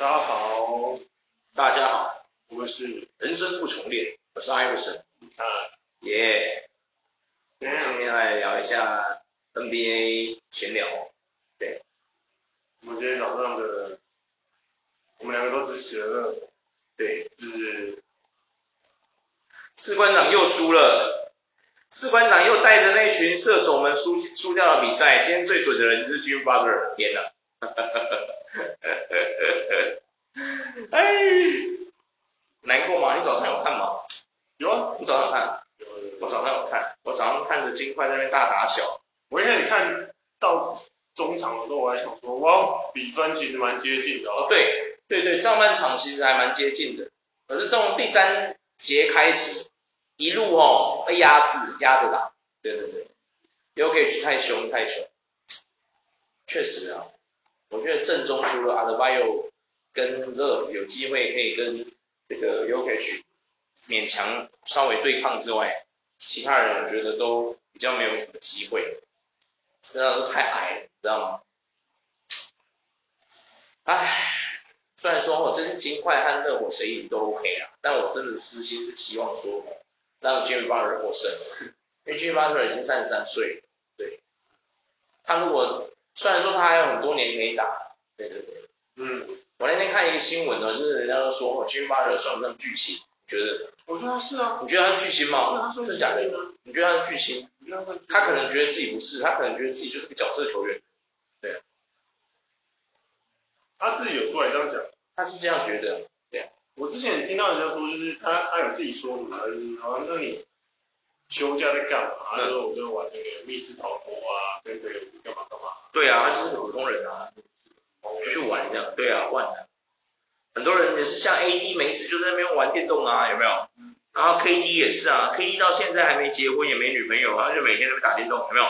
大家好，大家好，我们是人生不重练，我是艾弗森，啊，耶，今天来聊一下 NBA 闲聊，对，我们今天早上的，我们两个都支持了，对，就是。士官长又输了，士官长又带着那群射手们输输掉了比赛，今天最准的人就是 Jimmy Butler，天哪！哈哈哈哈哈！哎，难过吗？你早上有看吗？有啊，你早上有看？我早上有看，我早上看着金块在那边大打小。我一开始看到中场的时候，我还想说，哇，比分其实蛮接近的。哦，对，对对，上半场其实还蛮接近的，可是从第三节开始，一路哦被压制，压着打。对对对，Jokic 太凶太凶，确实啊。我觉得正中除了 Adebayo 跟 Love 有机会可以跟这个 UKE 勉强稍微对抗之外，其他人我觉得都比较没有什么机会，真的都太矮了，你知道吗？唉，虽然说我这是金块和热火谁赢都 OK 啊，但我真的私心是希望说让 Jimmy Butler 获胜，因为 Jimmy Butler 已经三十三岁，对，他如果虽然说他还有很多年可以打，对对对，嗯，我那天看一个新闻呢，就是人家都说哦，Jimmy Butler 算不算巨星？你觉得？我觉得他是啊。你觉得他是巨星吗？真的假的？你觉得他是巨星？他可能觉得自己不是，他可能觉得自己就是个角色球员。对啊。他自己有出来这样讲。他是这样觉得。对啊。我之前听到人家说，就是他他有自己说嘛，就是好像说你。休假在干嘛？然后我就玩那个密室逃脱啊，跟朋友干嘛。对啊，他就是普通人啊，就去玩这样。对啊，玩的。很多人也是像 AD 没事就在那边玩电动啊，有没有？然后 KD 也是啊，KD 到现在还没结婚也没女朋友，然后就每天在那边打电动，有没有？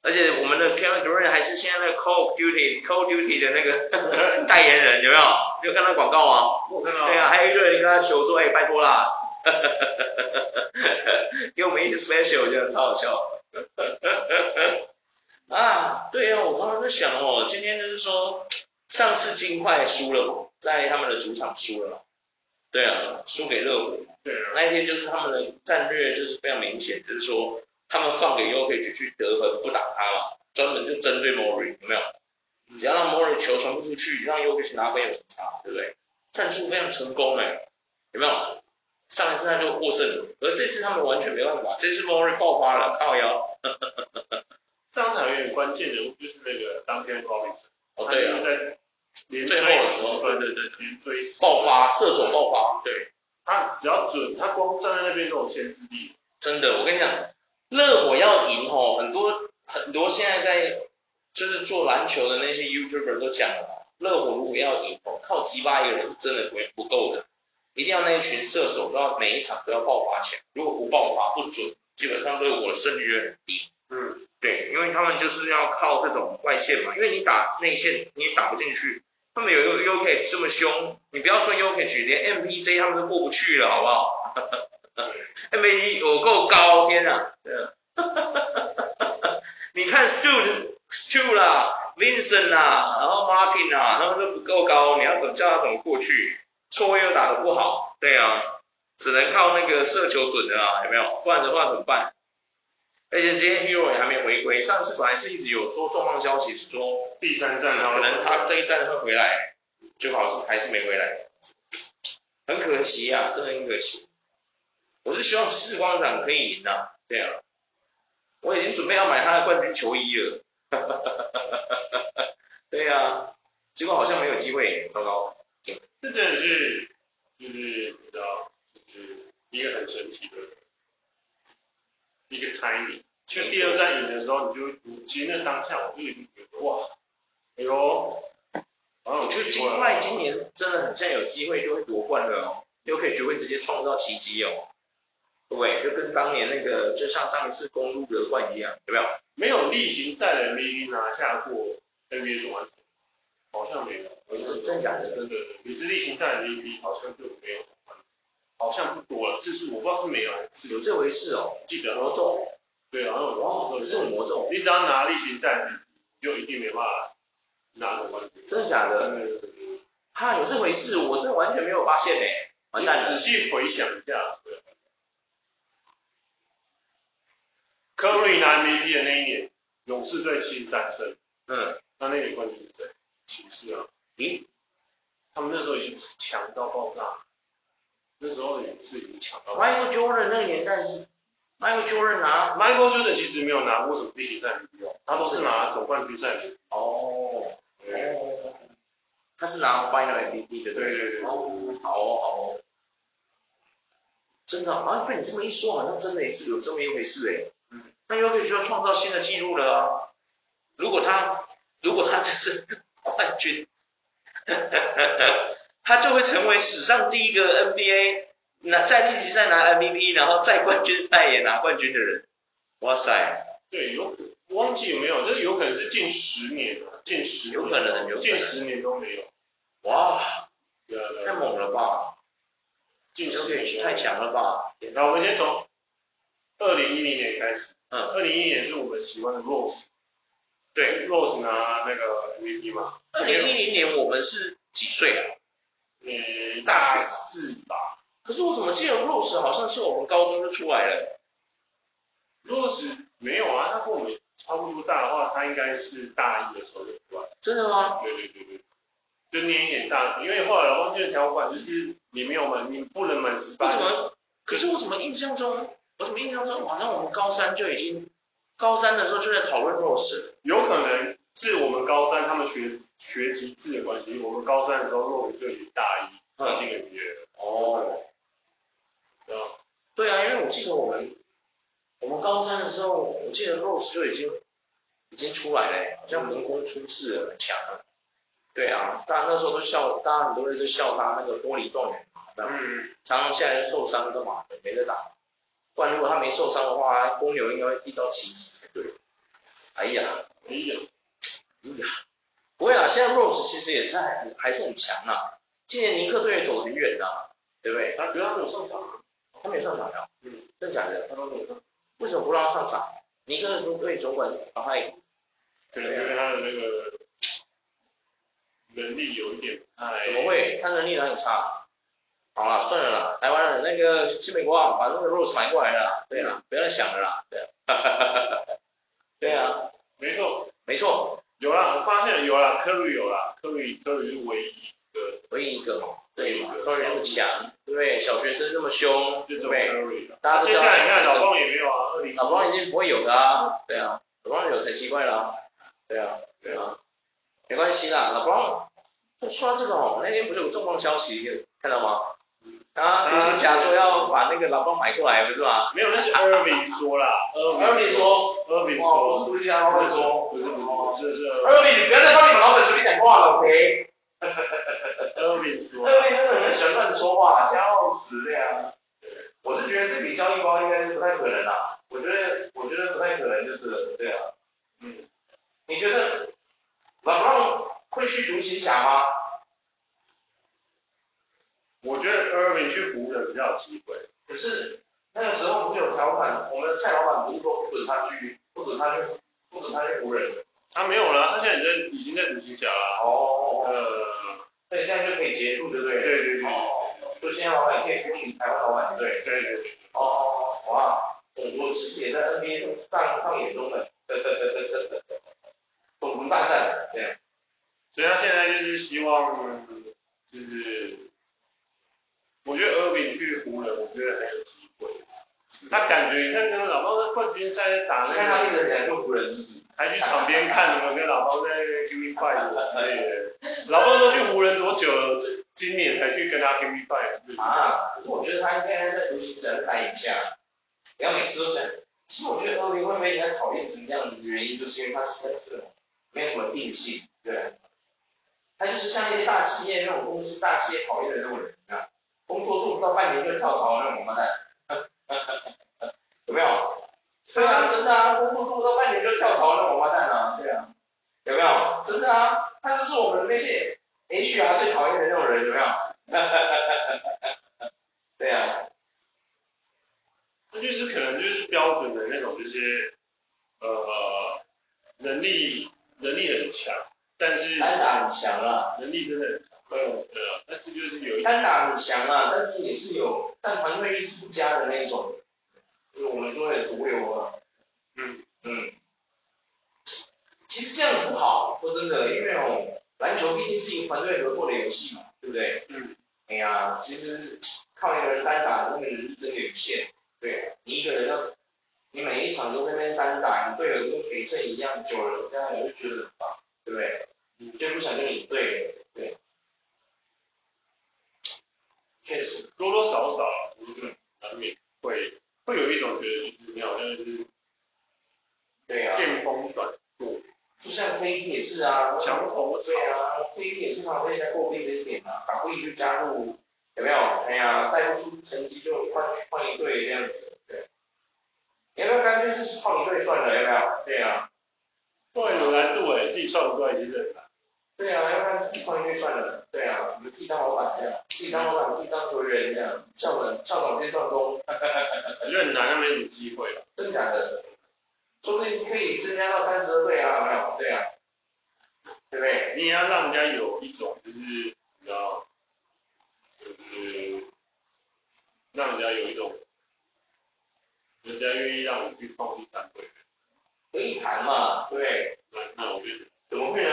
而且我们的 Kevin Durant 还是现在那个 Call of Duty Call of Duty 的那个 代言人，有没有？你有看到广告啊？我看到。对啊，还有一个人跟他求说，哎，拜托啦。给我们一些 special，我觉得超好笑。啊，对啊，我常常在想哦，今天就是说，上次金块输了嘛，在他们的主场输了嘛。对啊，输给热火。对啊。那一天就是他们的战略就是非常明显，就是说他们放给 Jokic 去得分，不打他嘛，专门就针对 Murray，有没有？只要让 Murray 球传不出去，让 Jokic 拿分有什么差，对不对？战术非常成功哎，有没有？上一次他就获胜了，而这次他们完全没办法，这次 Murray 爆发了，靠腰。这场有点关键人物，就是那个当天 Robinson 哦，对啊，在最后十分，对对对，连追爆发，射手爆发，对，他只要准，他光站在那边都有牵制力。真的，我跟你讲，热火要赢吼，很多很多现在在就是做篮球的那些 YouTuber 都讲了，热火如果要赢吼，靠击巴一个人是真的不不够的。一定要那一群射手都要每一场都要爆发起来，如果不爆发不准，基本上对我的胜率就很低。嗯，对，因为他们就是要靠这种外线嘛，因为你打内线你也打不进去，他们有 U U K 这么凶，你不要说 Jokic，连 MPJ 他们都过不去了，好不好？MPJ 有够高，天啊！你看 Stu Stu 啦，Vincent 啦，然后 Martin 啊，他们都不够高，你要怎么叫他怎么过去？错位又打得不好，对啊，只能靠那个射球准的啊，有没有？不然的话怎么办？而且今天 Hero 也还没回归，上次本来是一直有说重磅消息是说第三战啊，可能他这一站会回来，最好是还是没回来，很可惜啊，真的很可惜。我是希望世光场可以赢呐、啊，对啊，我已经准备要买他的冠军球衣了，哈哈哈哈哈哈，对啊，结果好像没有机会，糟糕。这真的是，就是你知道，就是一个很神奇的一个 timing。去第二站赢的时候，你就你其实那当下我就已经觉得哇，哎呦，我觉得金块今年真的很像有机会就会夺冠了哦，又可以学会直接创造奇迹哦。对，就跟当年那个就像上一次公路夺冠一样，有没有？没有例行赛的 MVP 拿下过 NBA 总冠军，好像没有。我是真假的？真的，你是例行赛的 MVP 好像就没有，好像不多了，次数我不知道是没有还是有这回事哦。记得魔咒，对啊，然后哇，这种魔咒，你只要拿例行赛，就一定没办法拿冠军。真的假的？哈，有这回事，我这完全没有发现呢。完蛋了。仔细回想一下，对。科瑞拿 MVP 的那一年，勇士队七十三胜。嗯。那那年冠军是谁？骑士啊。咦？他们那时候已经强到爆炸。那时候也是已经抢到。Michael Jordan 那个年代是 Michael Jordan 拿。Michael Jordan 其实没有拿过什么例行赛 MVP，他都是拿总冠军赛的。哦。哦。他是拿 Final MVP 的。对对对。哦，好哦好哦。真的啊，被你这么一说，好像真的也是有这么一回事哎。嗯。那 Jokic 就要创造新的纪录了啊！如果他如果他这是冠军，他就会成为史上第一个 NBA 拿在例行赛拿 MVP，然后在冠军赛也拿冠军的人。哇塞！对，有忘记有没有？就是有可能是近十年近十年有可能，有近十年都没有。哇！太猛了吧！近十年太强了吧！那我们先从二零一零年开始。嗯。二零一零年是我们喜欢的 Rose。对，Rose 拿那个 MVP 嘛。二零一零年我们是几岁啊？嗯，大四吧。可是我怎么记得 Rose 好像是我们高中就出来了。Rose 没有啊，他跟我们差不多大的话，他应该是大一的时候就出来。真的吗？对对对对。就念一点大学，因为后来老方俊的条款就是你没有满，你不能满十八。为什么？可是我怎么印象中，我怎么印象中好像我们高三就已经。高三的时候就在讨论 Rose，有可能是我们高三他们学学籍制的关系，我们高三的时候 Rose 就已经大一，他进 NBA 了。哦，对啊，对啊，因为我记得我们我们高三的时候，我记得 Rose 就已经已经出来了，好像横空出世了，很强。对啊，大家那时候都笑，大家很多人都笑他那个玻璃状元嘛，嗯，常常现在受伤干嘛的，没得打。不然如果他没受伤的话，公牛应该会一朝奇迹才对。哎呀，哎呀，不会啊，现在 Rose 其实也是还还是很强啊。今年尼克队也走很远呐，对不对？他觉得他没有上场，他没有上场呀？嗯，真假的？他都没有上。为什么不让他上场？尼克队总管把他给。可能因为他的那个能力有一点哎。怎么会？他能力哪里差？好了，算了啦，台湾人那个去美国啊，把那个 Rose 买过来了，对啦，不要再想了啦，对，哈哈哈哈哈，对啊，没错，没错，有啦，我发现有啦，Curry 有啦，Curry Curry 是唯一一个，唯一一个嘛，对嘛，Curry 那么强，对不对？小学生那么凶，对不对？大家都知道，接下来你看老光也没有啊，二零，老光一定不会有的啊，对啊，老光有才奇怪啦，对啊，对啊，没关系啦，老光，就刷这个哦，那天不是有重磅消息，看到吗？啊，独行侠说要把那个老光买过来，不是吗？没有，那是 Irving 说啦，Irving 说，Irving 说，不是独行侠老板说，不是不是，是是 Irving，不要再帮你们老板随便讲话了，OK？哈哈哈哈 Irving 说，Irving 真的很喜欢乱说话，笑死这样。我是觉得这笔交易包应该是不太可能啦，我觉得我觉得不太可能就是这样。嗯，你觉得老邦会去独行侠吗？我觉得 Irving 去湖人比较有机会，可是那个时候不是有条款，我们的蔡老板不是说不准他去，不止他是，不止他是湖人。他没有了，他现在已经已经在独行侠了。哦。呃，所以现在就可以结束，对不对？对对对。哦。就现在老板可以跟你台湾老板对。对对对。哦，哇，我我其实也在 NBA 上上演中的，种族大战，对。所以他现在就是希望，就是。我觉得 Irving 去湖人，我觉得很有机会。他感觉你看跟老包在冠军赛打那个，看他一个人去湖人，还去场边看，有没有跟老包在 Give Me Five 之类的。老包都去湖人多久了？今年才去跟他 Give Me Five。啊，可是我觉得他应该在独行侠待一下，不要每次都这样。其实我觉得 Irving 会被人家讨厌成这样的原因，就是因为他实在是没有什么定性，对。他就是像那些大企业那种公司、大企业讨厌的那种人，工作做不到半年就跳槽那种王八蛋，有没有？对啊，真的啊，工作做不到半年就跳槽那种王八蛋啊，对啊，有没有？真的啊，他就是我们那些 HR 最讨厌的那种人，有没有？对啊，那就是可能就是标准的那种，就是呃能力能力很强，但是单打很强啊，能力真的很强。嗯，就是有一单打很强啊，但是也是有，但团队意识不佳的那一种，就是我们说的毒瘤啊。嗯嗯。其实这样不好，说真的，因为哦，篮球毕竟是一个团队合作的游戏嘛，对不对？嗯。哎呀，其实靠一个人单打，那个人是真的有限。对，你一个人要，你每一场都在那边单打，你队友跟陪衬一样，久了这样也会觉得很棒，对不对？你就不想跟你队，确实，多多少少，我觉得难免会会有一种觉得就是你好像是，对啊，见风转舵。就像 KD 也是啊，强投对啊，KD 也是常被人家诟病的一点啊，打不赢就加入，有没有？哎呀，带不出成绩就换换一队这样子，对。要不要干脆就是创一队算了，要不要？对啊。对，有难度诶，自己创一队其实很难。对啊，要不然自己创一队算了，对啊，你们自己当老板这样，自己当老板，自己当球员这样，校长校长先上钟，哈哈哈哈哈。很难，那没什么机会了，真假的？说不定可以增加到三十二队啊，有没有？对啊，对不对？你也要让人家有一种就是，你知道，就是让人家有一种，人家愿意让你去创第三队，可以谈嘛，对不对？那那我觉得怎么会呢？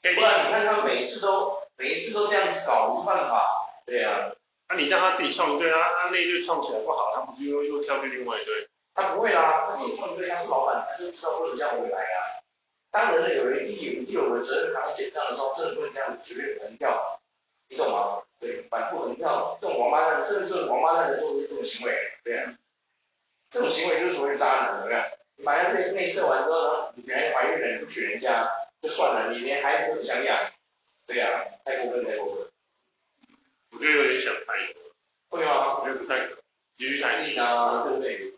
不然你看他每一次都每一次都这样子搞，不是办法。对啊，那、啊、你让他自己创一队，他他那一队创起来不好，他不是又又跳去另外一队？他不会啦，他自己创一队，他是老板，他就知道不能这样回来啊。当人类有人一有一有了责任扛起这样的时候，真的不能这样随便横跳，你懂吗？对，反复横跳，这种王八蛋，这是王八蛋的做这种行为，对啊，这种行为就是所谓渣男，对不对？你把人内内射完之后呢，你别人怀孕了，你不娶人家就算了，你连孩子都不想养，对呀、啊，太过分，太过分。我觉得有点想太多。会吗？我觉得不太可能。继续想。力啊，对不对？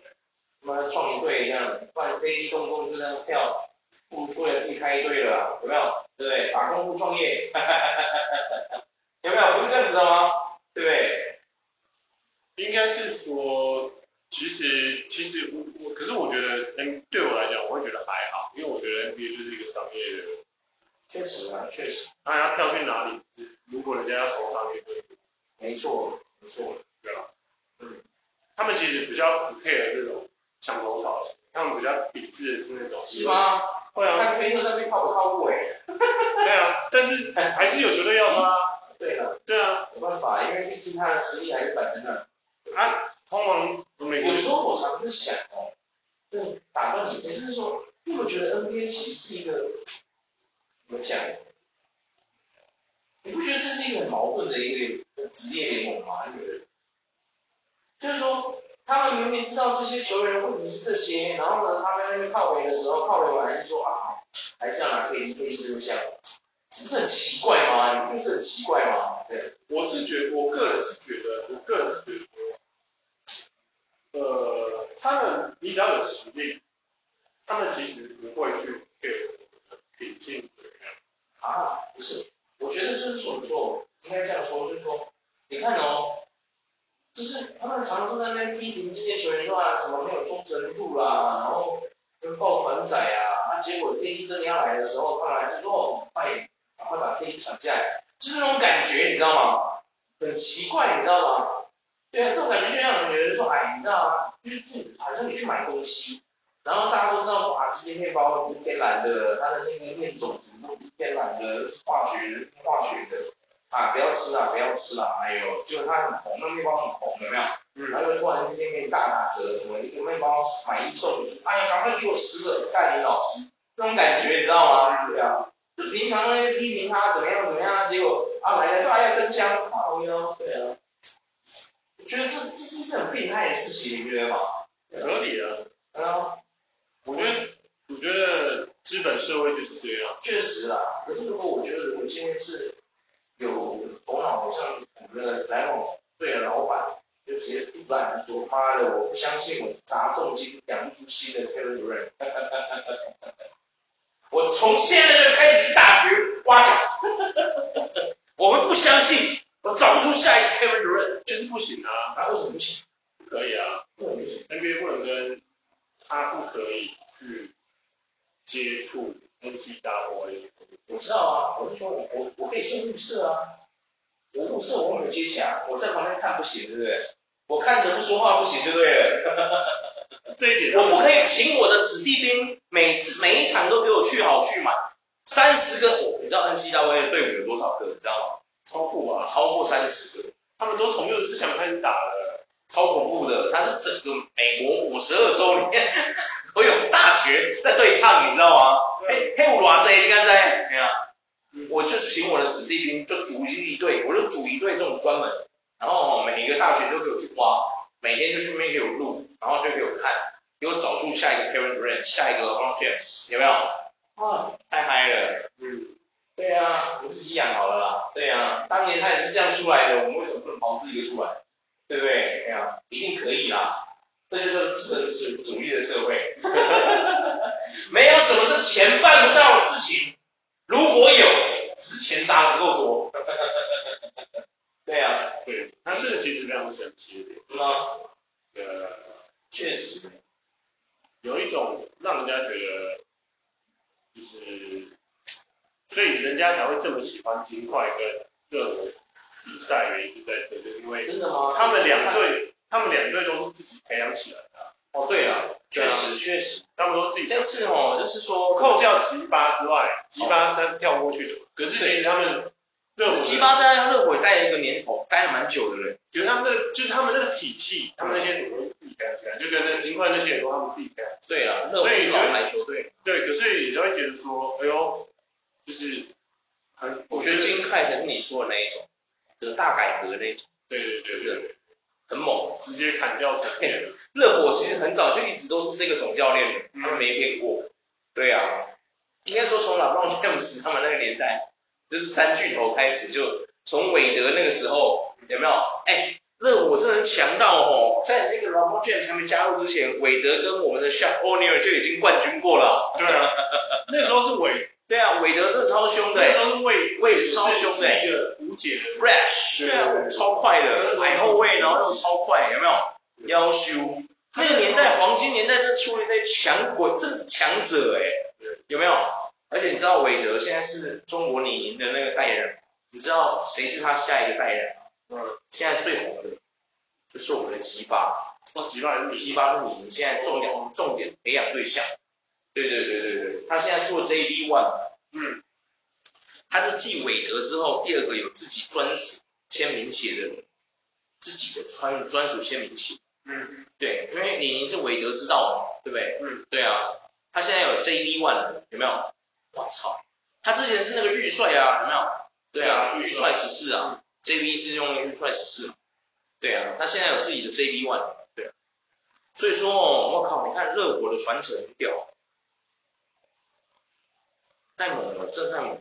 他妈创一队一样，不然飞机动不动就这样跳，不如出来自己开一队了，有没有？对不对？打工不创业，哈哈哈哈哈，有没有？不是这样子的吗？对不对？应该是说，其实其实我我，可是我觉得，N 对我来讲，我会觉得还好，因为我觉得 NBA 就是一个商业的。确实啊，确实。那要跳去哪里？如果人家要从商业队。没错，没错，对吧？嗯。他们其实比较不 care 这种。抢头草，他们比较抵制的是那种。是吗？会啊。他推特上面靠不靠谱哎？对啊，但是还是有球队要他。对啊。对啊。没办法，因为毕竟他的实力还是摆在那。啊，通常有时候我常常在想哦，对，打断你，也就是说，你不觉得 NBA 其实是一个怎么讲？你不觉得这是一个很矛盾的一个职业联盟吗？你觉得？就是说。他们明明知道这些球员的问题是这些，然后呢，他们在那边靠围的时候，靠围完还是说啊，还是要拿 KD，KD 这么像，这不是很奇怪吗？你不觉得这很奇怪吗？对，我是觉得，我个人是觉得，我个人是觉得，呃，他们比较有实力，他们其实不会去给品性怎么样啊？不是，我觉得就是怎么说，应该这样说，就是说，你看哦。就是他们常常在那边批评这些球员说啊，什么没有忠诚度啦，然后跟抱团仔啊，那结果 KD 真的要来的时候，他们还是说快点，赶快把 KD 抢下来，就是那种感觉，你知道吗？很奇怪，你知道吗？对啊，这种感觉就让人觉得说，哎，你知道吗？就是好像你去买东西，然后大家都知道说啊，这些面包不是天然的，它的那个面种子都不是天然的，是化学化学的。啊，不要吃啊，不要吃了，哎呦，就是它很红，那面包很红，有没有？嗯。然后突然之间给你大打折，什么一个面包买一送一，哎呀，赶快给我十个，干你老师，那种感觉你知道吗？对啊。就平常那些批评他怎么样怎么样，结果啊来了说哎呀真香，好哟，对啊。我觉得这这是一件很病态的事情，你觉得吗？合理啊。啊。我觉得，我觉得资本社会就是这样。确实啊，可是如果我觉得我今天是。有头脑好像我们的来往对的老板就直接杜烂说，妈的，我不相信我砸重金养不出新的 Kevin Durant，我从现在就开始大学挖角，我们不相信，我找不出下一个 Kevin Durant，就是不行啊，他为什么不行？不可以啊，为什么不行？NBA 不能跟他不可以去接触 NCAA。我知道啊，我是说我我我可以先入射啊，我物色我没有接起来，我在旁边看不行，对不对？我看着不说话不行，对不对？这一点，我不可以请我的子弟兵每次每一场都给我去好去满，三十个火，你知道 NCAA 的队伍有多少个？你知道吗？超过啊，超过三十个，他们都从六十四强开始打的，超恐怖的。他是整个美国五十二州里面都有大学在对抗，你知道吗？嘿，嘿，我偌济，你敢知？哎呀，我就是请我的子弟兵，就组一队，我就组一队这种专门，然后每一个大学都给我去挖，每天就去那边给我录，然后就给我看，给我找出下一个 Kevin Durant，下一个 projects 有没有？啊，太嗨了，嗯。对啊，我自己养好了啦。对啊，当年他也是这样出来的，我们为什么不能保自己出来？对不对？对啊，一定可以啦。这就是资本主主义的社会。没有什么是钱办不到的事情，如果有，只是钱砸的不够多。对啊，对，他这个其实非常神奇的。是吗？呃，确实，有一种让人家觉得就是。所以人家才会这么喜欢金块跟热火比赛，原因就在这里，因为真的吗？他们两队，他们两队都是自己培养起来的。哦，对了，确实确实，他们都自己。这次哦，就是说扣掉吉巴之外，吉巴他是跳过去的，可是其实他们热火，吉巴在热火待了一个年头，待了蛮久的人。就是他们那个，就是他们那个体系，他们那些人都是自己培养起来，就跟那金块那些人都他们自己培养。对啊，所以老牌球队。对，可是你就会觉得说，哎呦。就是很，我觉得金块才是你说的那一种，就是大改革的那种。对对对对，很猛，直接砍掉重练了。热火其实很早就一直都是这个总教练，他们没变过。对啊，应该说从老布朗詹姆斯他们那个年代，就是三巨头开始，就从韦德那个时候有没有？哎，热火真的强到哦，在那个老布朗詹姆斯还没加入之前，韦德跟我们的像欧尼尔就已经冠军过了。对啊，那时候是韦。对啊，韦德真的超凶的，都是韦韦超凶的，一个无解的。Fresh，对啊，超快的。矮后卫，然后又超快，有没有？夭寿，那个年代黄金年代，这出了一堆强鬼，这是强者哎，有没有？而且你知道韦德现在是中国李宁的那个代言人，你知道谁是他下一个代言人？嗯，现在最红的就是我们的吉巴，哦，吉巴是吉巴是李宁现在重点重点培养对象。对对对对对，他现在出了 JB One，嗯，他是继韦德之后第二个有自己专属签名写的人，自己的专专属签名写，嗯，对，因为李宁是韦德之道嘛，对不对？嗯，对啊，他现在有 JB One 有没有？我操，他之前是那个玉帅啊，有没有？对啊，玉帅十四啊，JB 是用那个玉帅十四，对啊，他现在有自己的 JB One，对啊，所以说哦，我靠，你看热火的传承很屌。太猛了，真太猛！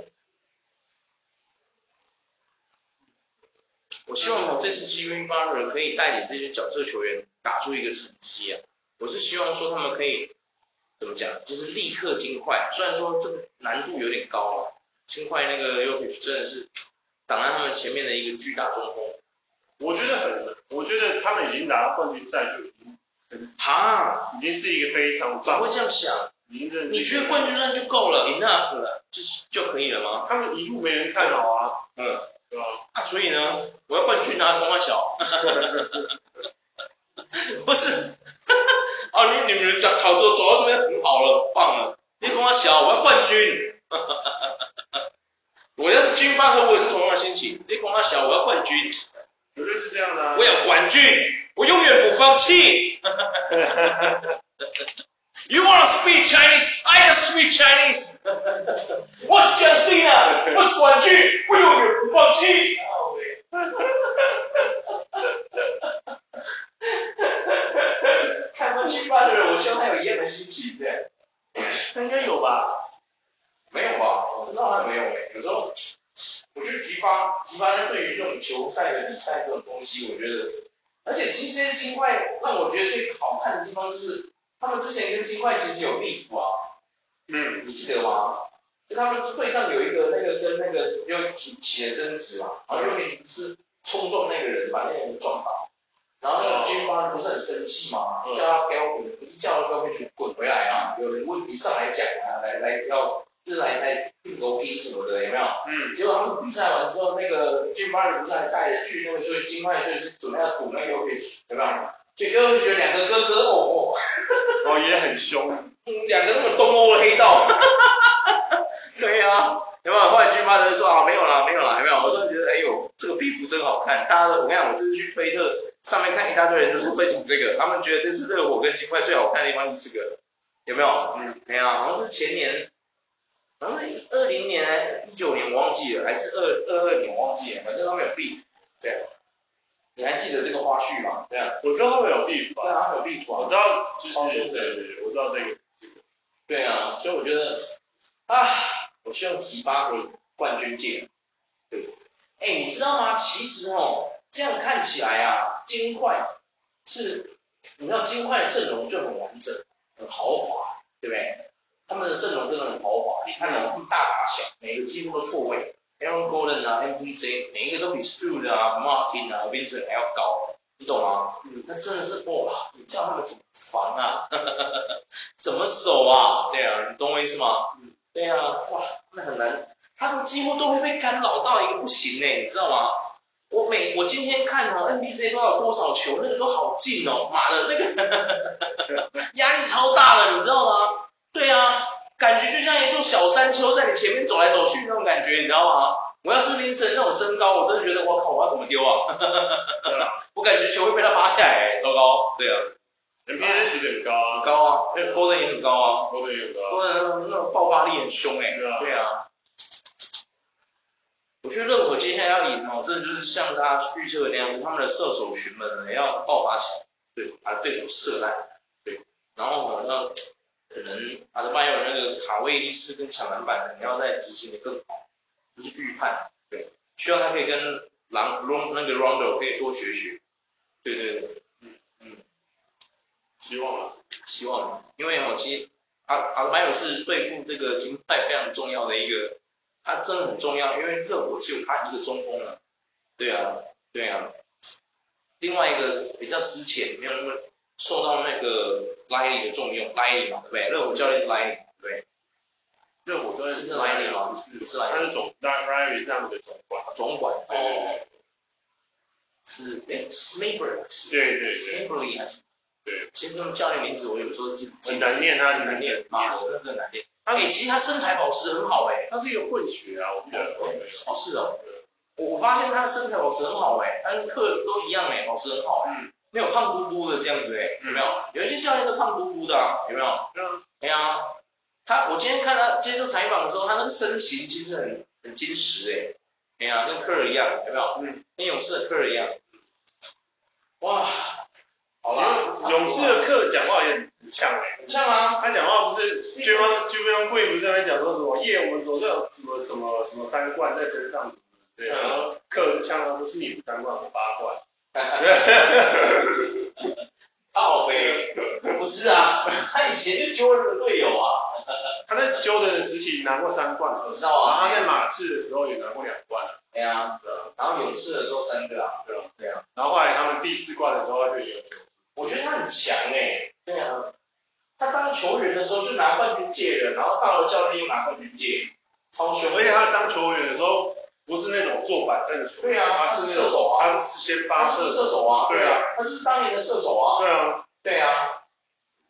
我希望我这次 Jimmy Butler 可以带领这些角色球员打出一个成绩啊！我是希望说他们可以怎么讲，就是立刻尽快，虽然说这个难度有点高啊，尽快那个 Jokic 真的是挡在他们前面的一个巨大中锋。我觉得很，我觉得他们已经拿到冠军赛就已经很，哈，已经是一个非常棒。我会这样想。你。去冠军赛就够了，enough 了，就是就可以了吗？他们一路没人看好啊，嗯，对吧？啊，所以呢，我要冠军啊，公阿小，不是，哦，你你们讲考走走到这边很好了，棒了，你公阿小，我要冠军，我要是金巴克，我也是同样的心情，你公阿小，我要冠军，绝对是这样的啊，我要冠军，我永远不放弃。You wanna speak Chinese? I speak Chinese. 我是江西的，我是冠军，我永远不放弃。看过去吧的人，我希望他有一样的心情，对。他应该有吧？没有吧？我不知道他有没有诶。有时候，我觉得吉巴，吉巴在对于这种球赛的比赛这种东西，我觉得，而且其实这些金块让我觉得最好看的地方就是。他们之前跟金块其实有 beef 啊，嗯，你记得吗？就他们会上有一个那个跟那个又起的争执嘛，然后右边不是冲撞那个人，把那个人撞倒，然后那个军方不是很生气嘛，叫他给我滚，不是叫他给我去滚回来啊，有人问题上来讲啊，来来要就是来来定楼梯什么的，有没有？嗯。结果他们比赛完之后，那个 Jim Murray 不是还带着去那个所以金块所以是准备要赌那个 Jokic，有没有？就又觉得两个哥哥哦哦，哦 也很凶，嗯，两个那么东欧的黑道，对啊，有没有？后来 Jim Murray 就说啊没有啦没有啦，有没有？我都觉得哎呦这个皮肤真好看，大家都我跟你讲，我这次去推特上面看一大堆人都是分享这个，他们觉得这次热火跟金块最好看的地方是这个，有没有？嗯，没有，好像是前年。好像是二零年还一九年我忘记了，还是二二二年我忘记了，反正他们有 beef，对，你还记得这个花絮吗？对啊，我知道他们有 beef 吧？对啊，他们有 beef 啊，我知道，就是对对对，我知道这个，对啊，所以我觉得啊，我希望吉巴可以冠军戒，对，哎，你知道吗？其实哦，这样看起来啊，金块是，你知道金块的阵容就很完整，很豪华，对不对？他们的阵容真的很豪华，你看哦，大打小，每个几乎都错位，Aaron Gordon 啊，MPJ，每一个都比 Strus 啊、Martin 啊、Vincent 还要高，你懂吗？嗯，那真的是哇，你叫他们怎么防啊？怎么守啊？对啊，你懂我意思吗？嗯，对啊，哇，那很难，他们几乎都会被干扰到一个不行呢，你知道吗？我每我今天看哦，MPJ 不知道有多少球，那个都好近哦，妈的，那个 压力超大的，你知道吗？对啊，感觉就像一座小山丘在你前面走来走去那种感觉，你知道吗？我要是凌晨那种身高，我真的觉得我靠，我要怎么丢啊？我感觉球会被他拔下来，糟糕。对啊，NBA 其实很高啊，很高啊，那个 Gordon 也很高啊，Gordon 也很高，Gordon 那种爆发力很凶哎。对啊，对啊。我觉得热火接下来要赢哦，真的就是像大家预测的那样，他们的射手群们呢要爆发起来，对，把对手射烂，对，然后呢。可能阿德巴约那个卡位意识跟抢篮板，可能要再执行的更好，就是预判，对，希望他可以跟狼龙那个 Rondo 可以多学学，对对对，嗯嗯，希望啊，希望，因为我其实阿阿德巴约是对付这个金块非常重要的一个，他真的很重要，因为热火只有他一个中锋了，对啊对啊，另外一个比较值钱，没有那么。受到那个莱利的重用，莱利嘛，对不对？热火教练是莱利，对。热火教练是莱利吗？不是，不是莱利。他是总，但莱利是他们的总管。总管。哦。是，诶，Smibber。对对对。Smibber 还是？对。其实这种教练名字我有时候记很难念，他很难念，妈的，真的很难念。他诶，其实他身材保持很好诶。他是一个混血啊，我记得。哦，是哦。我我发现他身材保持很好诶，他跟克都一样诶，保持很好。嗯。没有胖嘟嘟的这样子哎，有没有？有一些教练都胖嘟嘟的啊，有没有？嗯，哎呀，他我今天看他接受采访的时候，他那个身形其实很很精实哎，哎呀，跟科尔一样，有没有？嗯，跟勇士的科尔一样。哇，好啦，勇士的科尔讲话也很呛哎，很呛啊，他讲话不是，军方军方会不是在讲说什么？耶，我们总是有什么什么什么三冠在身上，对，然后科尔呛他说是你三冠，我八冠。哈哈哈靠北，不是啊，他以前就 Jordan 的队友啊，他在 Jordan 的时期拿过三冠，我知道啊，然后他在马刺的时候也拿过两冠，对啊，然后勇士的时候三个啊，对啊，对啊，然后后来他们第四冠的时候他就有，我觉得他很强哎，对啊，他当球员的时候就拿冠军戒了，然后到了教练又拿冠军戒，超凶，而且他当球员的时候。不是那种坐板凳的球员，对啊，他是射手啊，他是先发射，射手啊，对啊，他就是当年的射手啊，对啊，对啊，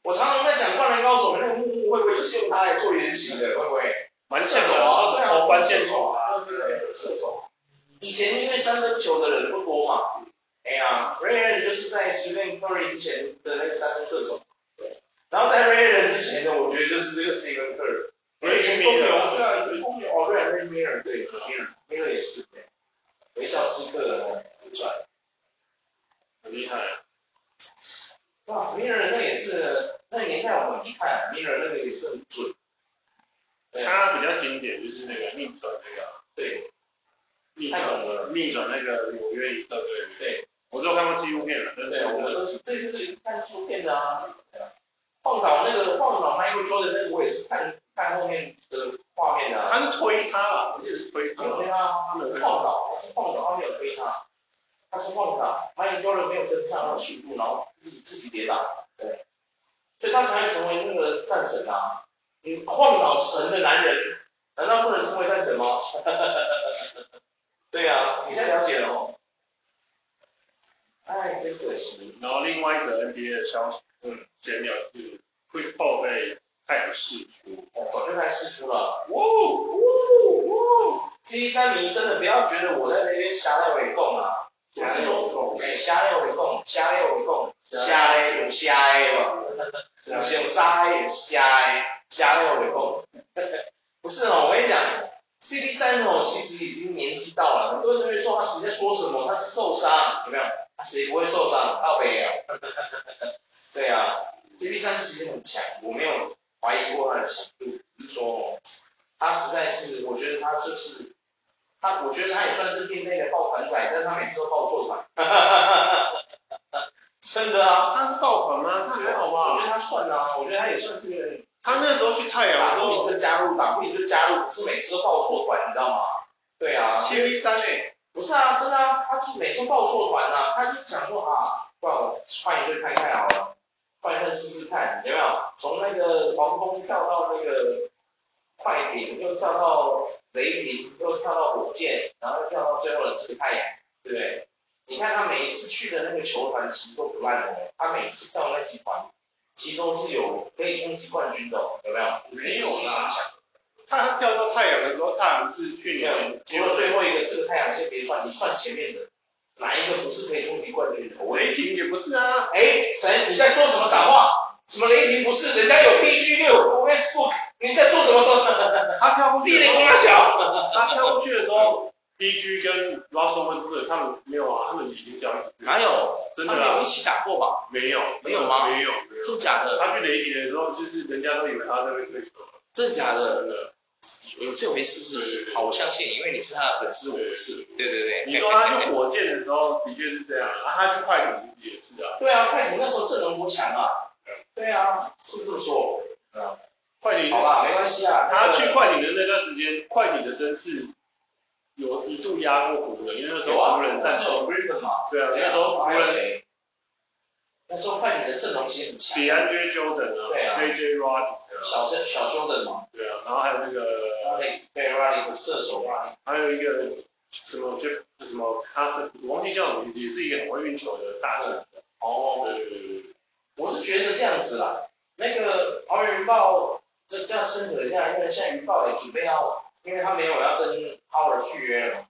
我常常在想，灌篮高手那个木木会不会就是用他来做原型的，会不会？蛮像的啊，对啊，关键手啊，对对，射手。以前因为三分球的人不多嘛，哎呀，Ray Allen 就是在 Stephen Curry 之前的那个三分射手，对，然后在 Ray Allen 之前的，我觉得就是这个 Stephen Curry，有一群公牛，对啊，有公牛，哦，Ray Allen，对，Miller。那个也是，微笑时刻的很帅，很厉害。哇，Miller 那也是，那个年代我们一看，Miller 那个也是。很准。他比较经典就是。那个逆转那个，对，逆转逆转那个纽约一个，对对对。我只有看过纪录片了，对对，我们都是。这次是。看纪录片的啊。晃倒那个晃倒 Michael Jordan 那个我也是。看看后面的。画面啊，他是推他了，我记得是推他，没有推他，他没有晃倒，他是晃倒，他没有推他，他是晃倒，Michael Jordan 没有跟上他的速度，然后自己自己跌倒，对，所以他才会成为那个战神啊，你晃倒神的男人，难道不能成为战神吗？对呀、啊，你现在了解了哦。哎，真可惜。然后另外一则 NBA 的消息，嗯，前两是 Chris Paul 被太阳释出，哦，早就该释出了。呜呜呜！CD3 迷真的不要觉得我在那边瞎在围攻啊，瞎在围攻，哎，瞎在围攻，瞎在围攻，瞎嘞有瞎的嘛，有像沙有瞎的，瞎在围攻。不是哦，我跟你讲，C D 三哦，其实已经年纪到了，很多人会说他实在说什么，他是受伤，有没有？谁不会受伤？靠北啊！对啊 cp 三其实很强，我没有怀疑过他的程度，就是说哦，他实在是，我觉得他就是他，我觉得他也算是另类的抱团仔，但是他每次都抱错团。真的啊？他是抱团吗？他还好吧？我觉得他算啊，我觉得他也算是。他那时候去太阳打不赢就加入，打不赢就加入，不是每次都抱错团，你知道吗？对啊，CP3 诶。不是啊，真的啊，他就每次报错团啊，他就想说啊，不然我换一队看看好了，换一队试试看，有没有？从那个黄蜂跳到那个快艇，又跳到雷霆，又跳到火箭，然后又跳到最后的这个太阳，对不对？你看他每一次去的那个球团其实都不烂的，他每次跳那几团，其实都是有可以冲击冠军的，有没有？没有啦。他掉到太阳的时候，太阳是去年只有最后一个这个太阳先别算，你算前面的哪一个不是可以冲击冠军的？雷霆也不是啊。哎，神？你在说什么傻话？什么雷霆不是？人家有 PG 六，Westbrook，你在说什么？说他跳过去，的时候小。他跳过去的时候，PG 跟 Russell Westbrook 他们没有啊，他们已经交易。哪有？真的啊？有一起打过吧？没有。没有吗？没有。真假的？他去雷霆的时候，就是人家都以为他在那边退休了。真假的？有这回事是不是？好，我相信，因为你是他的粉丝，我不是。对对对。你说他去火箭的时候，的确是这样啊。他去快艇也是啊。对啊，快艇那时候阵容多强啊。对啊，是这么说。嗯。快艇。好吧，没关系啊。他去快艇的那段时间，快艇的声势有一度压过湖人，因为那时候湖人战胜。对啊，那时候湖人？那时候快艇的阵容其实很强。DeAndre Jordan 啊。对啊。JJ Rod。小珍小 Jordan 嘛。对啊，然后还有那个。对，Rally 的射手啊。还有一个什么就什么，他是我忘记叫什么，也是一个很会运球的大神。哦。对对对。我是觉得这样子啦，那个桃园云豹这这样深扯一下，因为现在云豹也准备要，因为他没有要跟 Howard 续约了嘛，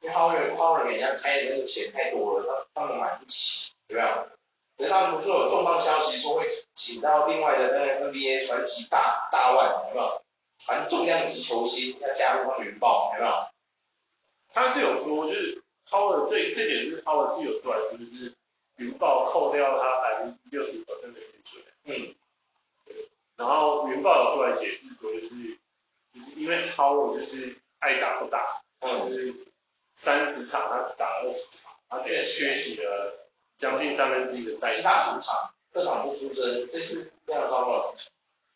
因为 Howard Howard 给人家开的那个钱太多了，他他们买不起，有没有？可是他们不是有重磅消息说会请到另外的那个 NBA 传奇大大腕，有没有？传重量级球星要加入他们云豹，有没有？他是有说，就是 Howard 这这点是 Howard 自己有出来说，就是云豹扣掉他百分之六十 percent 的薪水。嗯。然后云豹有出来解释说，就是就是因为 Howard 就是爱打不打，嗯，就是三十场他只打了二十场，他却缺席了。将近三分之一的赛事，大主场，客场不出征，这是非常糟糕的事情。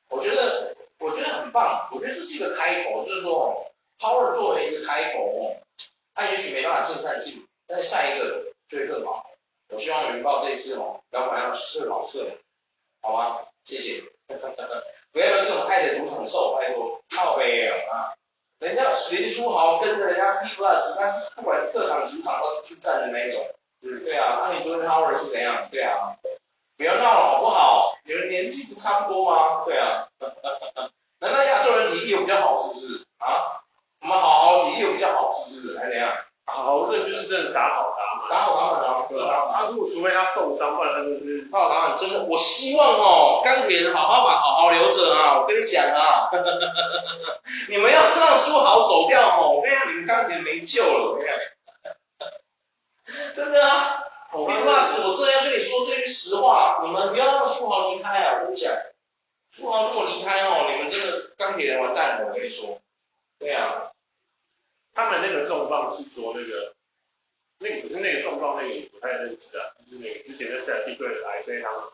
我觉得，我觉得很棒，我觉得这是一个开口，就是说哦，Howard 作为一个开口哦，他也许没办法尽善尽，但下一个就会更好。我希望云豹这次哦，老板要是老色，好吗？谢谢。不要有这种爱的主场受，拜托，靠北啊！人家林书豪跟着人家 P Plus，他是不管客场主场都出战的那一种。嗯，对啊，那你觉得 Howard 是怎样？对啊，不要闹了好不好？你们年纪不差不多吗？对啊，难道亚洲人体力有比较好是不是？啊，我们好好体力有比较好是不是？还怎样？好，这就是真的打好打满，打好打满啊，对啊。他如果除非他受伤，不然他就是打好打满。真的，我希望哦，钢铁人好好把好好留着啊！我跟你讲啊，你们要让书豪走掉哦，我跟你讲，你们钢铁人没救了，我跟你讲。真的啊，我跟你说，我真的要跟你说这句实话，你们不要让富豪离开啊！我跟你讲，富豪如果离开哦，你们真的钢铁人完蛋了，我跟你说。对啊，他们那个重磅是说那个，那个不是那个重磅那个也不太认识啊，就是那个之前在赛尔蒂克的 Isaiah Thomas，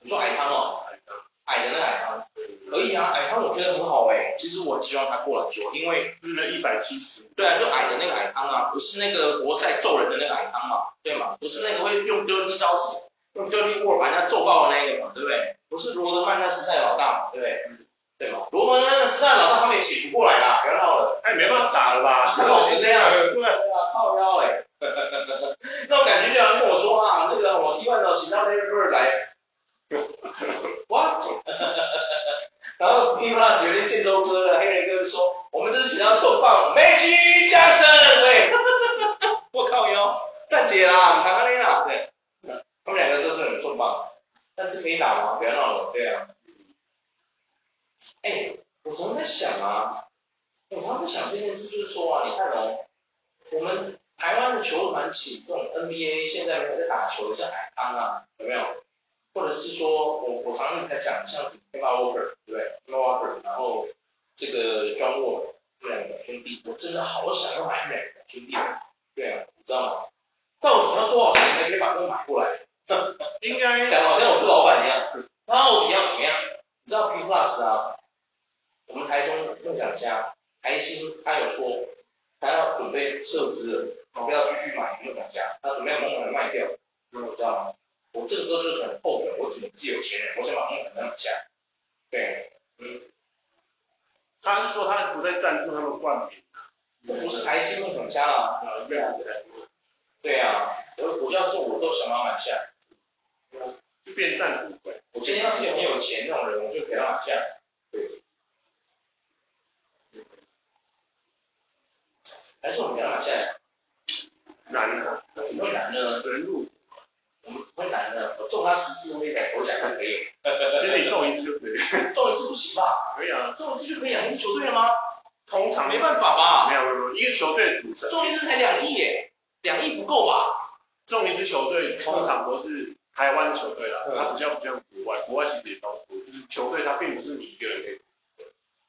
你说矮汤哦，矮汤，矮的那矮汤。可以啊，矮汤我觉得很好哎，其实我很希望他过来做，因为是那一百七十。对啊，就矮的那个矮汤啊，不是那个活塞揍人的那个矮汤嘛，对嘛？不是那个会用 dirty 招式，用 dirty word 把人家揍爆的那个嘛，对不对？不是罗德曼那时代老大嘛，对不对？对吗？罗门时代老大他们也醒不过来啦，不要闹了，他也没办法打了吧？老成这样，对啊，靠腰哎，那我感觉就好像跟我说啊，那个我 T1 的请到 Larry Bird 来，What？然后 P Plus 有点建州哥的黑人哥就说，我们这是请到重磅 Magic Johnson，喂，我靠哟，蛋姐啦，卡卡丽娜，对，他们两个都是很重磅，但是没打嘛，不要闹了，对啊。哎，我常常在想啊，我常常在想这件事，就是说啊，你看哦，我们台湾的球团请这种 NBA 现在没有在打球的，像海康啊，有没有？或者是说我我常常在讲，像是 Kemba Walker，对不对？Kemba Walker，然后这个 John Wall 这两个兄弟，我真的好想要买这两个兄弟，对啊，你知道吗？到底要多少钱才可以把他们买过来？应该 讲好像我是老板一样，到底要怎么样？你知道 P Plus 啊？我们台中梦想家台新他有说，他要准备撤资了，不要继续买梦想家，他准备把梦想卖掉，你知道吗？我这个时候就很后悔，我怎么不是有钱人，我想把梦想家买下。对，嗯，他是说他不再赞助他们冠名，这不是台新梦想家了，啊，对啊，对啊，我我要是我都想把买下，就变赞助会。我今天要是有很有钱那种人，我就给他买下。对。还是我们给他买下？难的，怎么难呢？人路，我们不会难的，我中他十次都没改头奖就可以。其实你中一次就可以。中一次不行吧？可以啊，中一次就可以养一支球队了吗？通常没办法吧？没有没有没有，一个球队组成，中一次才两亿耶，两亿不够吧？中一支球队通常都是台湾球队啦，它比较不像国外，国外其实也包括，就是球队它并不是你一个人可以，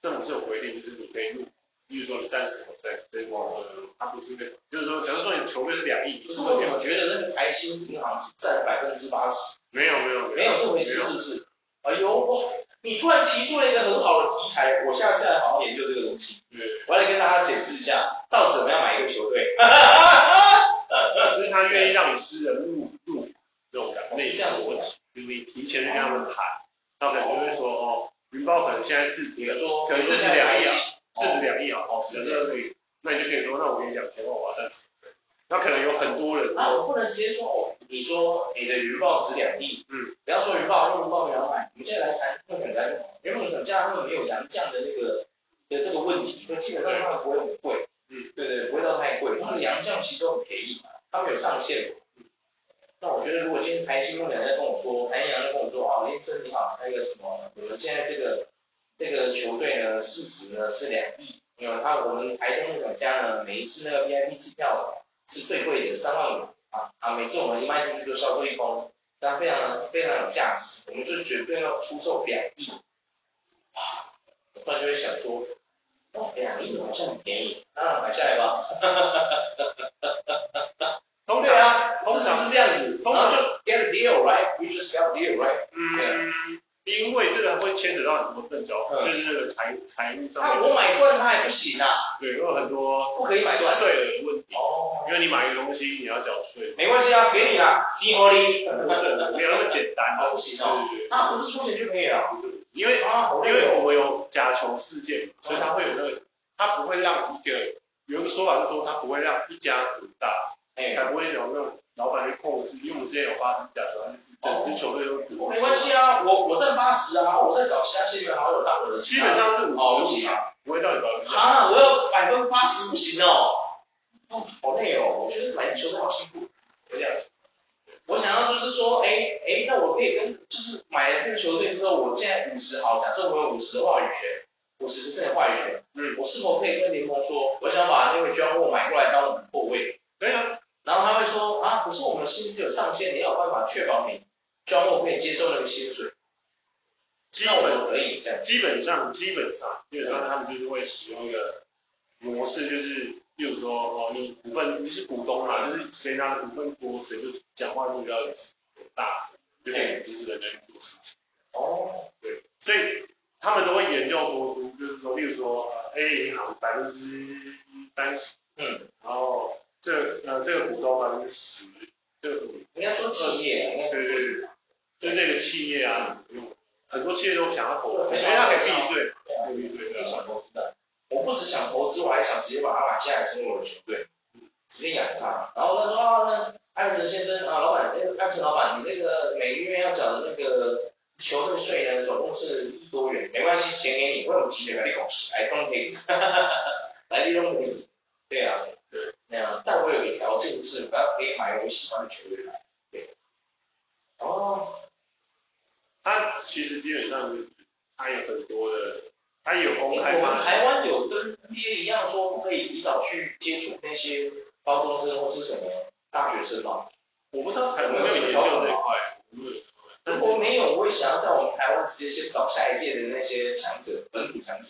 政府是有规定，就是你可以入。比如说你暂时在这光，呃，他不是那种，就是说，假如说你球队是两亿，可是我怎么觉得那个台新银行是占百分之八十？没有没有没有这回事，是不是？哎呦我，你突然提出了一个很好的题材，我下次来好好研究这个东西。对，我来跟大家解释一下，到底怎么样买一个球队？所以他愿意让你私人入入这种感觉，是这样子的，就是你提前去跟他们谈，他可能就会说哦，云豹可能现在是比如说可能四十两亿啊。四十两亿啊，哦，是这可以，那你就可以说，那我给你两千万，我要赚钱。那可能有很多人，那我不能直接说哦，你说你的云豹值两亿，嗯，不要说云豹，因为云豹没有买，我们现在来谈梦想家就好，因为梦想家他们没有杨绛的那个的这个问题，所以基本上他们不会很贵，嗯，对对，不会到太贵，他们的洋将其实都很便宜嘛，他们有上限。那我觉得如果今天台新梦想家跟我说，台阳跟我说，啊，林生你好，那个什么，我们现在这个。这个球队呢，市值呢是两亿，因为他我们台中梦想家呢，每一次那个 VIP 机票是最贵的三万五啊啊，每次我们一卖出去就销售一空，但非常非常有价值，我们就绝对要出售两亿，哇，我突然就会想说，哦，两亿好像很便宜，那买下来吧，哈哈哈哈哈哈，对啊，通常是这样子，通常就 get a deal right，we just got a deal right，嗯。因为这个会牵扯到很多证交，就是那个财财务上。那我买断它也不行啊？对，有很多不可以买断税的问题。哦。因为你买一个东西，你要缴税。没关系啊，给你啦，西摩利。没有那么简单啊，不行哦。他不是出钱就可以了。因为啊，因为我们有假球事件，所以他会有那个，他不会让一个有一个说法是说，他不会让一家独大，哎，才不会有那种老板去控制。因为我们之前有发生假球案。整支球队都没关系啊，我我占八十啊，我再找其他亲朋好友打我的。基本上是五十啊，不会到你百分之。啊，我要百分之八十不行哦。哦，好累哦，我觉得买球队好辛苦。这样子，我想要就是说，哎哎，那我可以跟就是买了这个球队之后，我现在五十好，假设我有五十的话语权，五十的话语权，嗯，我是否可以跟联盟说，我想把那位专货买过来当我们后卫？可以啊。然后他会说啊，可是我们薪资有上限，你要有办法确保你。专务可以接受那个薪水，基本可以这样。基本上，基本上，基本上他们就是会使用一个模式，就是，比如说，哦，你股份你是股东嘛，就是谁拿的股份多，谁就讲话就比较有大，有点支持人家去做事情。哦，对，所以他们都会研究说出，就是说，例如说，A 银行百分之三十，嗯，然后这呃这个股东百分之十。就应该说企业，应该对对对，就这个企业啊，用很多企业都想要投资，因为他可以避税，可以避税，想投资的。我不只想投资，我还想直接把它买下来成为我的球队，直接养它。然后他说啊，那艾弗森先生啊，老板，哎，艾弗森老板，你那个每个月要缴的那个球队税呢，总共是一多元，没关系，钱给你，为什么急着来利公司？来都可以，来利都可以。对啊，对，那样，但我有一条件是，我要可以买我喜欢的球队来。对，哦。他其实基本上就是，他有很多的，他有公开吗？我们台湾有跟 NBA 一样说不可以提早去接触那些高中生或是什么大学生吗？我不知道有没有研究这一块。如果没有，我也想要在我们台湾直接先找下一届的那些强者，本土强者。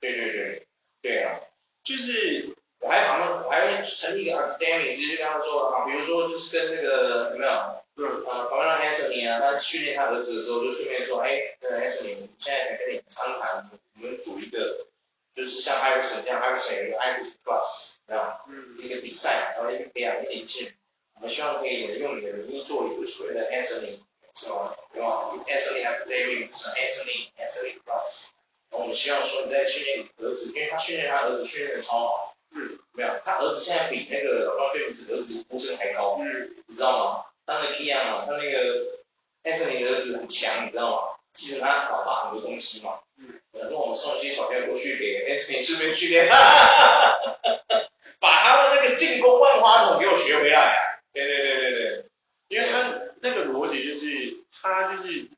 对对对，对啊，就是我还把他们，我还会成立一个 academy，直接跟他说啊，比如说就是跟那个有没有？嗯，啊，访问到 Anthony 啊，他训练他儿子的时候，就顺便说，哎，那个 Anthony，现在想跟你商谈，我们组一个，就是像 Iverson 这样，Iverson 有一个 Iverson Plus，对吧？嗯，一个比赛，然后一个培养一点进，我们希望可以用你的名义做一个所谓的 Anthony，是吧？对吧？Anthony Academy 是 Anthony Anthony Plus，然后我们希望说你在训练你儿子，因为他训练他儿子训练的超好，嗯，没有，他儿子现在比那个老詹姆斯儿子呼声还高，嗯，你知道吗？当然 Key 啊，他那个 Anthony 的儿子很强，你知道吗？继承他爸爸很多东西嘛。嗯。然后我们送一些小朋友过去给 Anthony 顺便训练，哈哈哈哈哈。把他的那个进攻万花筒给我学回来啊！对对对对对。因为他那个逻辑就是，他就是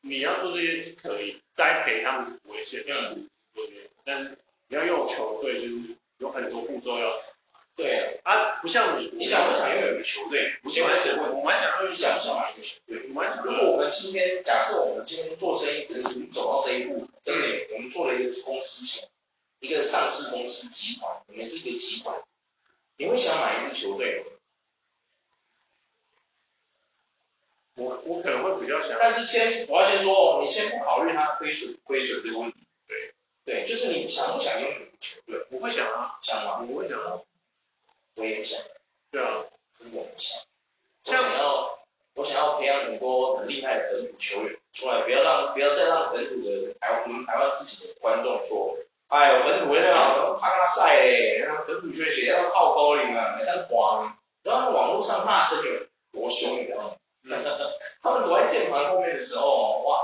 你要做这些是可以栽培他们是不会限，嗯，对对。但是你要用球队，就是有很多步骤要走。对啊，不像你，你想不想拥有一个球队？我蛮想问，我蛮想要，想不想买一个球队？我蛮想如果我们今天假设我们今天做生意，可能走到这一步，对不对？我们做了一个公司型，一个上市公司集团，我们是一个集团，你会想买一支球队吗？我我可能会比较想，但是先我要先说哦，你先不考虑它亏损亏损这个问题，对对，就是你想不想拥有球队？我会想啊，想吗？我会想啊。我也想，对啊，真的很想。我想要，我想要培养很多很厉害的本土球员出来，不要让，不要再让本土的台湾，我们台湾自己的观众说，哎呦，本土的啊，怕他晒嘞，本土球员要靠高龄啊，没得慌。然后网络上骂声有多凶，你知道吗？他们躲在键盘后面的时候，哇，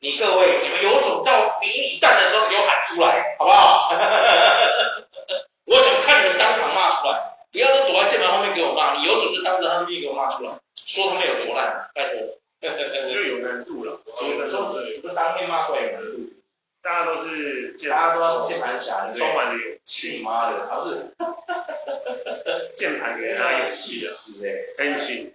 你各位，你们有种到你一弹的时候给我喊出来，好不好？我想看你们当场骂出来，不要都躲在键盘后面给我骂，你有种就当着他们面给我骂出来，说他们有多烂，拜托，就有难度了。所以说，不是当面骂出来有难度，大家都是，大家都要是键盘侠，充满了去你妈的，他 是键盘给他也气死哎，很气，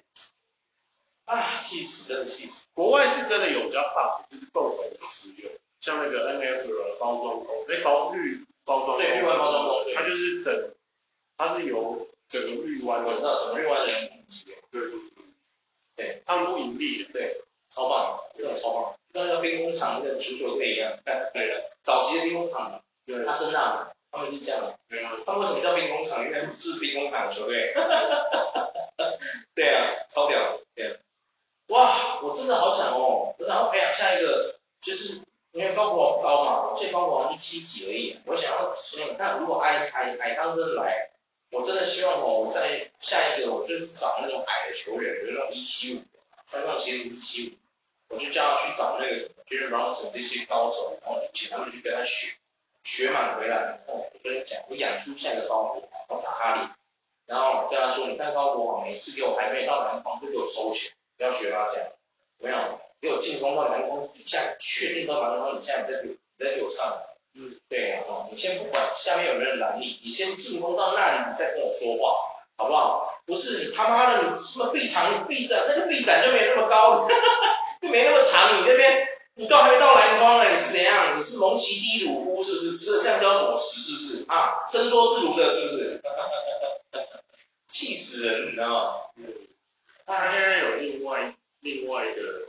啊，气死，真的气死。国外是真的有比较棒，就是共同使用，像那个 NFL 的包装工，哎，包绿。包装对，绿湾包装工，它就是整，它是由整个绿湾，我知道什么绿湾的人对对对，对，他们不盈利的，对，超棒，真的超棒，跟那个兵工厂那个足球队一样，对的，早期的兵工厂，对，阿森纳，他们是这样，对啊，他们为什么叫兵工厂？因为是兵工厂的球队，对啊，超屌，对啊，哇，我真的好想哦，我想要培养下一个，就是。因为高国豪不高嘛，我现在高国豪一七几而已。我想要，你看，如果矮矮矮当真的来，我真的希望哦，我在下一个，我就找那种矮的球员，比如那种一七五，三上鞋子一七五，我就叫他去找那个什么，Jalen Brunson 这些高手，然后请他们去跟他学，学满回来，然后，我跟你讲，我养出下一个高国豪，我打哈利，然后跟他说，你看高国豪每次给我还没到篮筐就给我收钱，不要学他这样，没有。给我进攻到篮筐底下，确定到篮筐底下，你再给我，你再给我上来。嗯，对啊，哦，你先不管下面有没有人拦你，你先进攻到那里，你再跟我说话，好不好？不是你他妈的，你什么臂长臂展，那个臂展就没那么高，哈哈哈，就没那么长，你那边你都还没到篮筐呢，你是怎样？你是蒙奇 D 鲁夫是不是？吃了橡胶果实是不是？啊，伸缩自如的是不是？气死人，你知道吗？嗯，他现在有另外另外一个。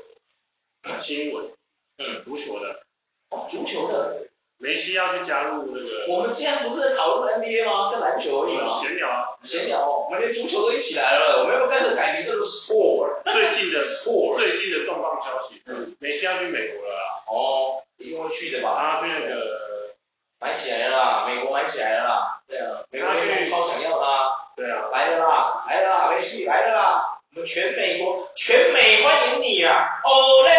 新闻，嗯，足球的，哦，足球的，梅西要去加入那个，我们今天不是在讨论 NBA 吗？跟篮球而已吗？闲聊啊，闲聊，我们连足球都一起来了，我们要不要干脆改名叫做 sport？最近的 sport，最近的重磅消息，嗯，梅西要去美国了啦。哦，一定会去的吧？他去那个买起来了啦，美国买起来了啦。对啊，美国联盟超想要他。对啊，来了啦，来了啦，梅西来了啦，我们全美国全美欢迎你啊！哦嘞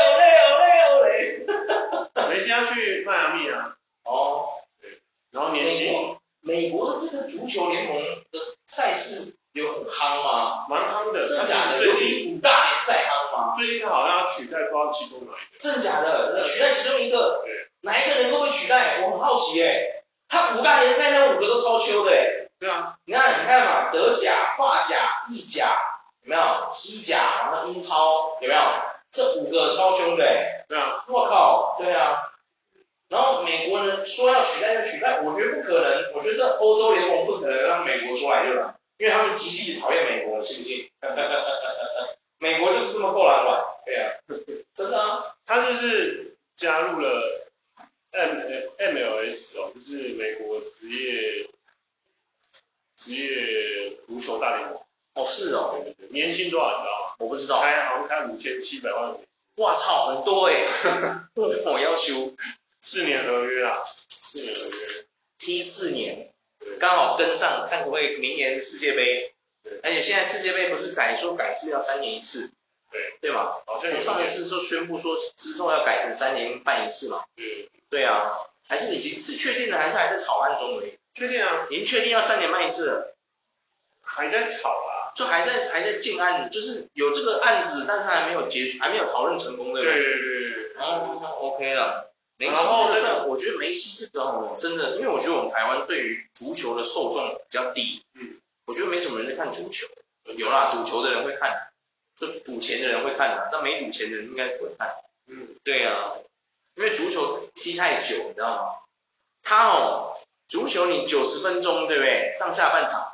哦嘞哦嘞哦嘞。梅西要去迈阿密啊。哦。对。然后年薪。美国的这个足球联盟的赛事有很夯吗？蛮夯的，真假的？有比五大联赛夯吗？最近他好像要取代不知道其中哪一个。真假的？取代其中一个？对。哪一个能够被取代？我很好奇诶。他五大联赛那五个都超秋的诶。对啊。你看，你看嘛，德甲、法甲、意甲，有没有？西甲，然后英超，有没有？这五个超凶的诶。对啊。我靠，对啊。然后美国人说要取代就取代，我觉得不可能。我觉得这欧洲联盟国出来对吧？因为他们极力讨厌美国，信不信？美国就是这么够懒懒，对啊，真的啊。他就是加入了 M M L S 哦，就是美国职业职业足球大联盟。哦，是哦。对对对。年薪多少你知道吗？我不知道。开好像开五千七百万美金。哇操，很多哎。我要求。四年合约啊，四年合约，踢四年，刚好跟上，看可不可以明年世界杯，而且现在世界杯不是改说改制要三年一次，对，对吗？好像上一次就宣布说之后要改成三年办一次嘛，嗯，对啊，还是已经是确定的，还是还在草案中而已？确定啊，已经确定要三年办一次了，还在吵啊，就还在还在进案，就是有这个案子，但是还没有结束，还没有讨论成功，对不对？对对对，哦，OK 了。梅西这个事，我觉得梅西这个哦，真的，因为我觉得我们台湾对于足球的受众比较低，嗯，我觉得没什么人在看足球，有啦，赌球的人会看，就赌钱的人会看的，但没赌钱的人应该不会看，嗯，对啊，因为足球踢太久，你知道吗？他哦，足球你九十分钟，对不对？上下半场，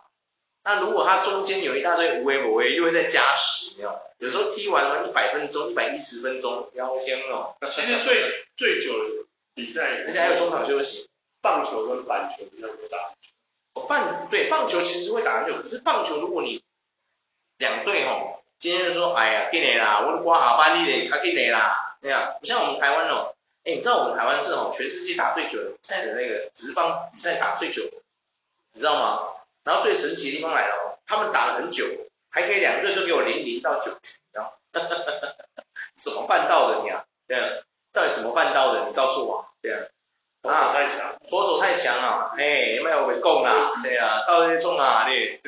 那如果他中间有一大堆无为不为，又会再加时，没有？有时候踢完了一百分钟、一百一十分钟，要天哦。其实最最久的比赛，而且还有中场休息。棒球跟板球比较多打。哦，棒对棒球其实会打很久，可是棒球如果你两队哦，今天就说哎呀，给你啦，我刮下班你嘞，他给你啦，这样。不像我们台湾哦，哎，你知道我们台湾是哦，全世界打最久的比赛的那个直棒比赛打最久的，你知道吗？然后最神奇的地方来了哦，他们打了很久。还可以两个队都给我零零到九局，然后 怎么办到的你啊？对啊，到底怎么办到的？你告诉我，对啊，投手太强，左手太强啊，哎，有没有被攻啊？对啊，到底中啊你？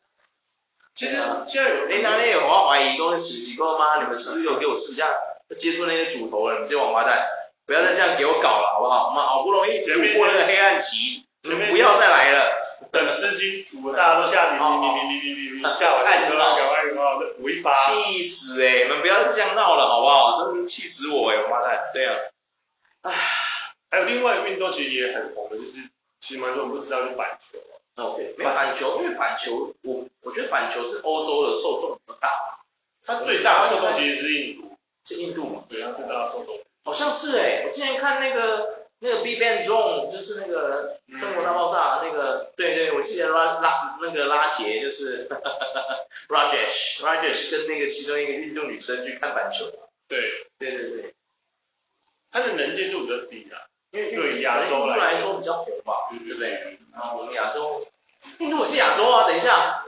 其实现在有，哎，那里有我怀疑都是奇奇怪吗？你们是不是有给我试一下接触那些主投人？这些王八蛋，不要再这样给我搞了，好不好？我们好不容易度过那个黑暗期。你们不要再来了，等资金足了，大家都下你你你你你你你下完之后，赶快赶快补一发。气死哎、欸！你们不要再这样闹了，好不好？真是气死我哎、欸！我妈蛋，对啊。唉，还有另外一个运动其实也很红的，就是其实蛮多人不知道，就是板球。哦，对，没有板球，因为板球，我我觉得板球是欧洲的受众比较大，它最大的受众其实是印度，是印度嘛？对，它最大的受众。好像是哎、欸，我之前看那个。那个 Big Bang Zone 就是那个生活大爆炸、嗯、那个，对对，我记得拉拉那个拉杰就是 Rajesh Rajesh 跟那个其中一个运动女生去看板球。对对对对，他的能见度比较低啊，因为对亚洲来说，比较红吧，对不对？对然后我们亚洲，印度是亚洲啊，等一下。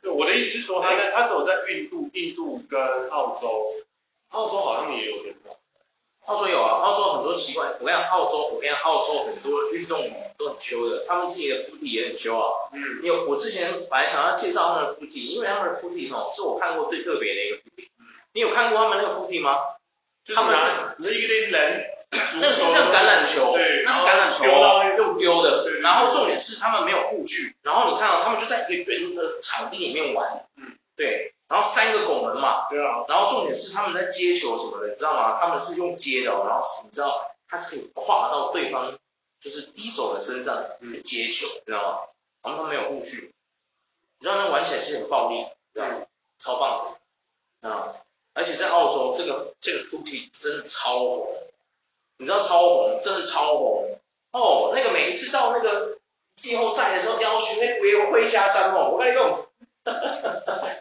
对，我的意思是说，他在他走在印度、印度跟澳洲，澳洲好像也有点。澳洲有啊，澳洲很多奇怪。我跟你讲，澳洲，我跟你讲，澳洲很多运动都很秋的，他们自己的腹地也很秋啊。嗯。因为我之前本来想要介绍他们的腹地，因为他们的附体哈是我看过最特别的一个腹地。嗯。你有看过他们那个腹地吗？他们是一个类似篮，那个是像橄榄球，对，那是橄榄球，又丢的。对。然后重点是他们没有护具，然后你看到他们就在一个圆的场地里面玩。嗯。对。然后三个拱门嘛，对啊，然后重点是他们在接球什么的，你知道吗？他们是用接的，然后你知道他是可以跨到对方就是低手的身上去接球，你知道吗？然后他没有护具，你知道那玩起来是很暴力，知道吗？超棒的啊！而且在澳洲这个这个 footy 真的超红，你知道超红，真的超红哦。那个每一次到那个季后赛的时候要求那规会下山哦，我跟你讲，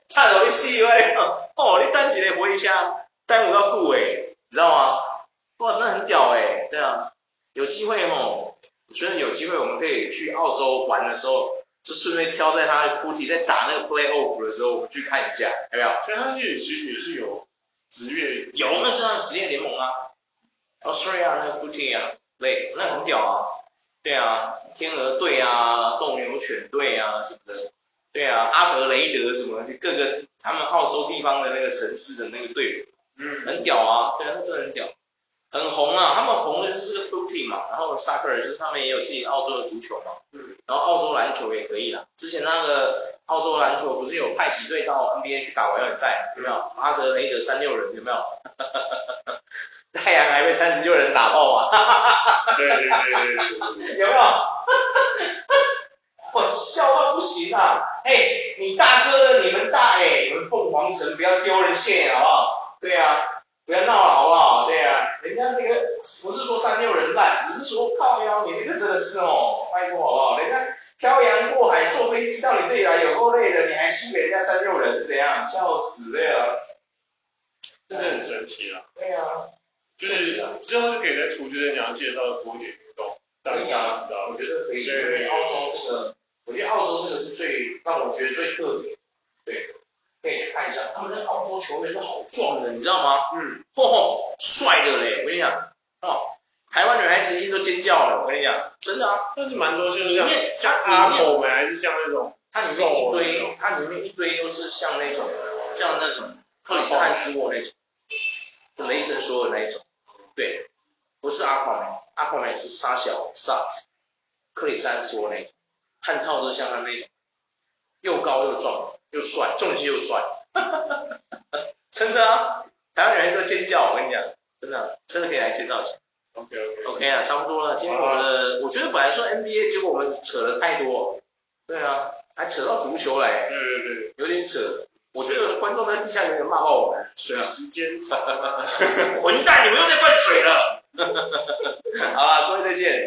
太容易死喂，哦，你单几个回下，耽误到顾诶，你知道吗？哇，那很屌诶，对啊，有机会哦，我觉得有机会我们可以去澳洲玩的时候，就顺便挑在他的 footy 在打那个 playoff 的时候，我们去看一下，有没有？所以他也其实也是有职业，有，那是他职业联盟啊，Australia 那个 footy 啊，对，那很屌啊。对啊，天鹅队啊，斗牛犬队啊什么的，对啊，阿德雷德什么就，各个他们澳洲地方的那个城市的那个队伍，嗯，很屌啊，对啊，那真的很屌，很红啊，他们红的就是这个 footy 嘛，然后 soccer 就是他们也有自己澳洲的足球嘛，嗯，然后澳洲篮球也可以啦，之前那个澳洲篮球不是有派几队到 NBA 去打完远赛，有没有？阿德雷德三六人有没有？太阳还被三十六人打爆啊？对对对对对，有没有？我 笑啊！哎，你大哥的，你们大哎，你们凤凰城不要丢人现眼好不好？对啊，不要闹了好不好？对啊，人家那个不是说三六人烂，只是说靠腰，你那个真的是哦，拜托好不好？人家漂洋过海坐飞机到你这里来有够累的，你还输给人家三六人是怎样？笑死了呀！真的很神奇啊！对啊。就是之后就可以在出，就是你要介绍的多点运动，让大家知道。我觉得可以，因为澳洲这个，我觉得澳洲这个是最让我觉得最特别，对，可以去看一下。他们那澳洲球员都好壮的，你知道吗？嗯，嚯嚯，帅的嘞！我跟你讲，哦，台湾女孩子一定都尖叫了，我跟你讲，真的啊。但是蛮多就是像像阿狗们，还是像那种，它里面一堆，它里面一堆都是像那种，像那种克里斯汉斯沃那种。就雷神说的那一种，对，不是阿狂梅，阿狂梅是杀小 sucks，克里斯汉斯沃那种，汉超都是像他那种，又高又壮又帅，重心又帅，真的啊，台湾人都尖叫，我跟你讲，真的，真的可以来介绍一下。OK OK OK 啊，差不多了，今天我们的，我觉得本来说 NBA，结果我们扯了太多，对啊，还扯到足球来，对对对，有点扯。我觉得观众在地下有点骂爆我们，水时间长，混蛋，你们又在灌水了。好了，各位再见。